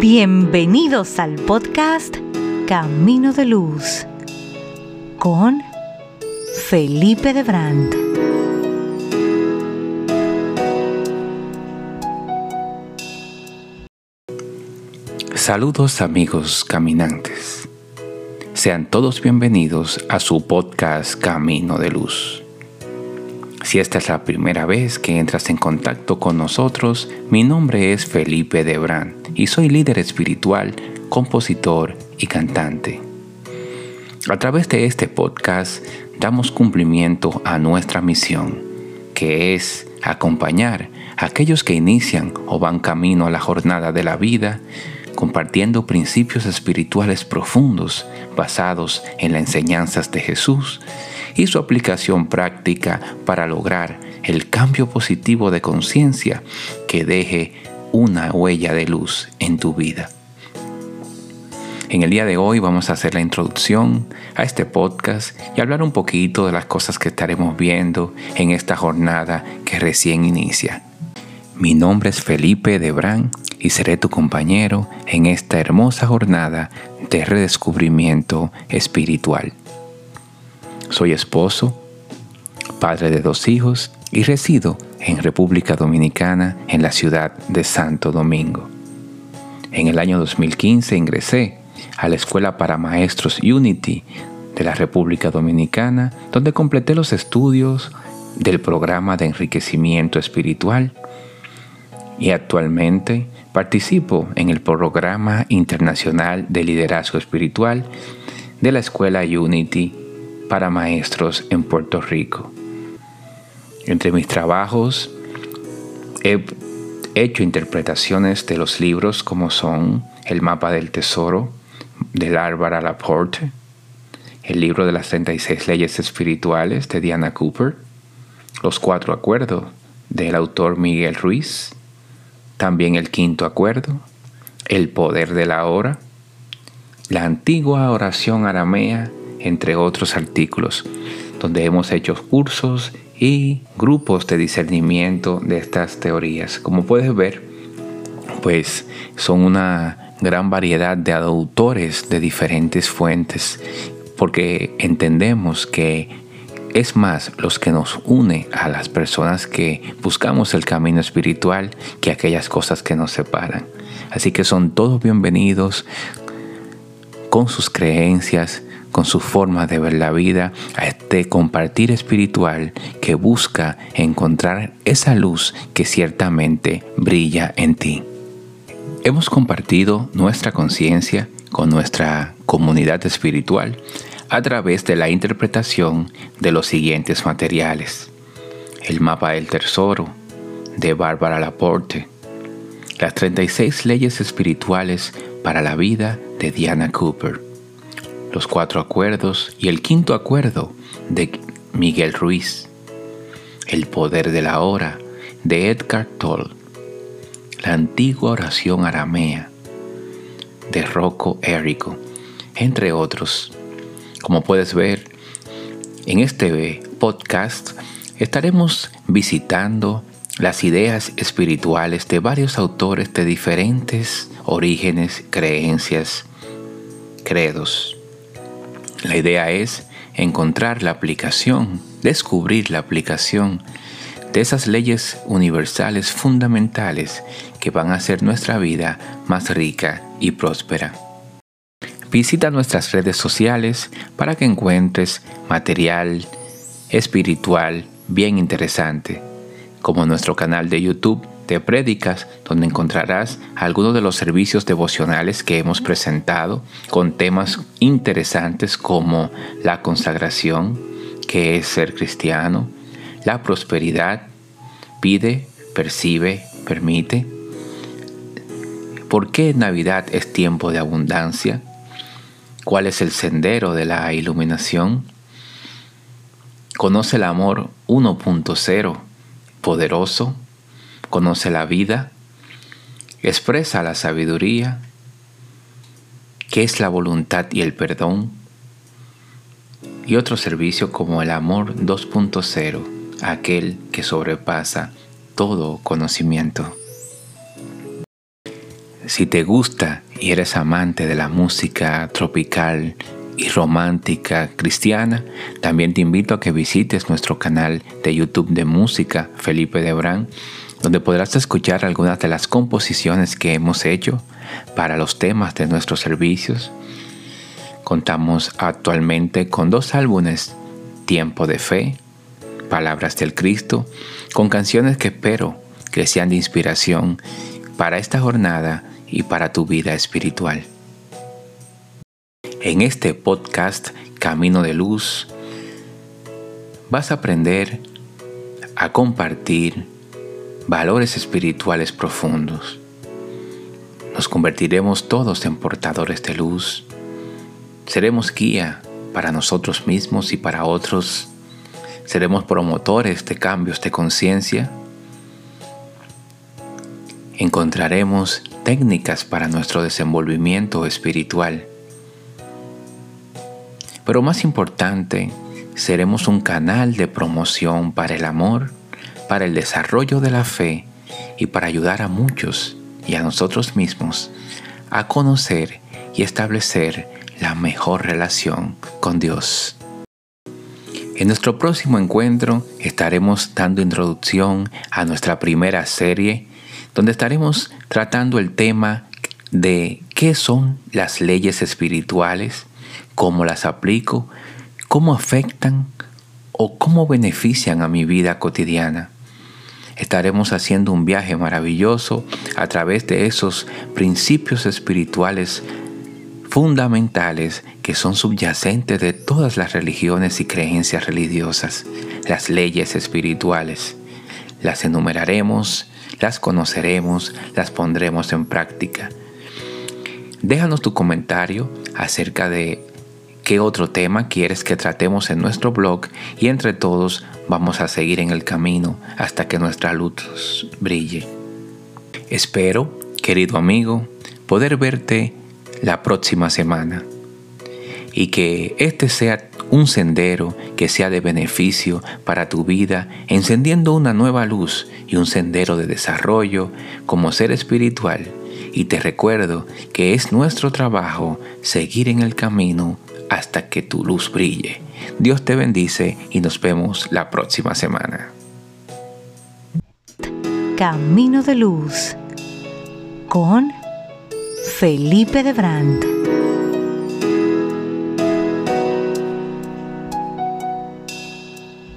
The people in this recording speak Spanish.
Bienvenidos al podcast Camino de Luz con Felipe de Brandt. Saludos amigos caminantes. Sean todos bienvenidos a su podcast Camino de Luz. Si esta es la primera vez que entras en contacto con nosotros, mi nombre es Felipe Debrán y soy líder espiritual, compositor y cantante. A través de este podcast damos cumplimiento a nuestra misión, que es acompañar a aquellos que inician o van camino a la jornada de la vida, compartiendo principios espirituales profundos basados en las enseñanzas de Jesús y su aplicación práctica para lograr el cambio positivo de conciencia que deje una huella de luz en tu vida. En el día de hoy vamos a hacer la introducción a este podcast y hablar un poquito de las cosas que estaremos viendo en esta jornada que recién inicia. Mi nombre es Felipe Debrán y seré tu compañero en esta hermosa jornada de redescubrimiento espiritual. Soy esposo, padre de dos hijos y resido en República Dominicana en la ciudad de Santo Domingo. En el año 2015 ingresé a la Escuela para Maestros Unity de la República Dominicana, donde completé los estudios del programa de enriquecimiento espiritual y actualmente participo en el programa internacional de liderazgo espiritual de la Escuela Unity para maestros en Puerto Rico. Entre mis trabajos he hecho interpretaciones de los libros como son El mapa del tesoro de Bárbara Laporte, el libro de las 36 leyes espirituales de Diana Cooper, Los cuatro acuerdos del autor Miguel Ruiz, también el quinto acuerdo, El poder de la hora, la antigua oración aramea entre otros artículos, donde hemos hecho cursos y grupos de discernimiento de estas teorías. Como puedes ver, pues son una gran variedad de autores de diferentes fuentes, porque entendemos que es más los que nos une a las personas que buscamos el camino espiritual que aquellas cosas que nos separan. Así que son todos bienvenidos con sus creencias, con su forma de ver la vida, a este compartir espiritual que busca encontrar esa luz que ciertamente brilla en ti. Hemos compartido nuestra conciencia con nuestra comunidad espiritual a través de la interpretación de los siguientes materiales. El mapa del tesoro de Bárbara Laporte. Las 36 leyes espirituales para la vida de Diana Cooper los cuatro acuerdos y el quinto acuerdo de Miguel Ruiz, El poder de la hora de Edgar Toll, la antigua oración aramea de Rocco Erico, entre otros. Como puedes ver, en este podcast estaremos visitando las ideas espirituales de varios autores de diferentes orígenes, creencias, credos. La idea es encontrar la aplicación, descubrir la aplicación de esas leyes universales fundamentales que van a hacer nuestra vida más rica y próspera. Visita nuestras redes sociales para que encuentres material espiritual bien interesante, como nuestro canal de YouTube de prédicas, donde encontrarás algunos de los servicios devocionales que hemos presentado con temas interesantes como la consagración, que es ser cristiano, la prosperidad, pide, percibe, permite. ¿Por qué Navidad es tiempo de abundancia? ¿Cuál es el sendero de la iluminación? Conoce el amor 1.0, poderoso, conoce la vida, expresa la sabiduría, qué es la voluntad y el perdón, y otro servicio como el amor 2.0, aquel que sobrepasa todo conocimiento. Si te gusta y eres amante de la música tropical y romántica cristiana, también te invito a que visites nuestro canal de YouTube de música Felipe Debrán, donde podrás escuchar algunas de las composiciones que hemos hecho para los temas de nuestros servicios. Contamos actualmente con dos álbumes, Tiempo de Fe, Palabras del Cristo, con canciones que espero que sean de inspiración para esta jornada y para tu vida espiritual. En este podcast Camino de Luz vas a aprender a compartir valores espirituales profundos. Nos convertiremos todos en portadores de luz. Seremos guía para nosotros mismos y para otros. Seremos promotores de cambios de conciencia. Encontraremos técnicas para nuestro desenvolvimiento espiritual pero más importante, seremos un canal de promoción para el amor, para el desarrollo de la fe y para ayudar a muchos y a nosotros mismos a conocer y establecer la mejor relación con Dios. En nuestro próximo encuentro estaremos dando introducción a nuestra primera serie, donde estaremos tratando el tema de qué son las leyes espirituales cómo las aplico, cómo afectan o cómo benefician a mi vida cotidiana. Estaremos haciendo un viaje maravilloso a través de esos principios espirituales fundamentales que son subyacentes de todas las religiones y creencias religiosas, las leyes espirituales. Las enumeraremos, las conoceremos, las pondremos en práctica. Déjanos tu comentario acerca de qué otro tema quieres que tratemos en nuestro blog y entre todos vamos a seguir en el camino hasta que nuestra luz brille. Espero, querido amigo, poder verte la próxima semana y que este sea un sendero que sea de beneficio para tu vida, encendiendo una nueva luz y un sendero de desarrollo como ser espiritual. Y te recuerdo que es nuestro trabajo seguir en el camino hasta que tu luz brille. Dios te bendice y nos vemos la próxima semana. Camino de Luz con Felipe de Brandt.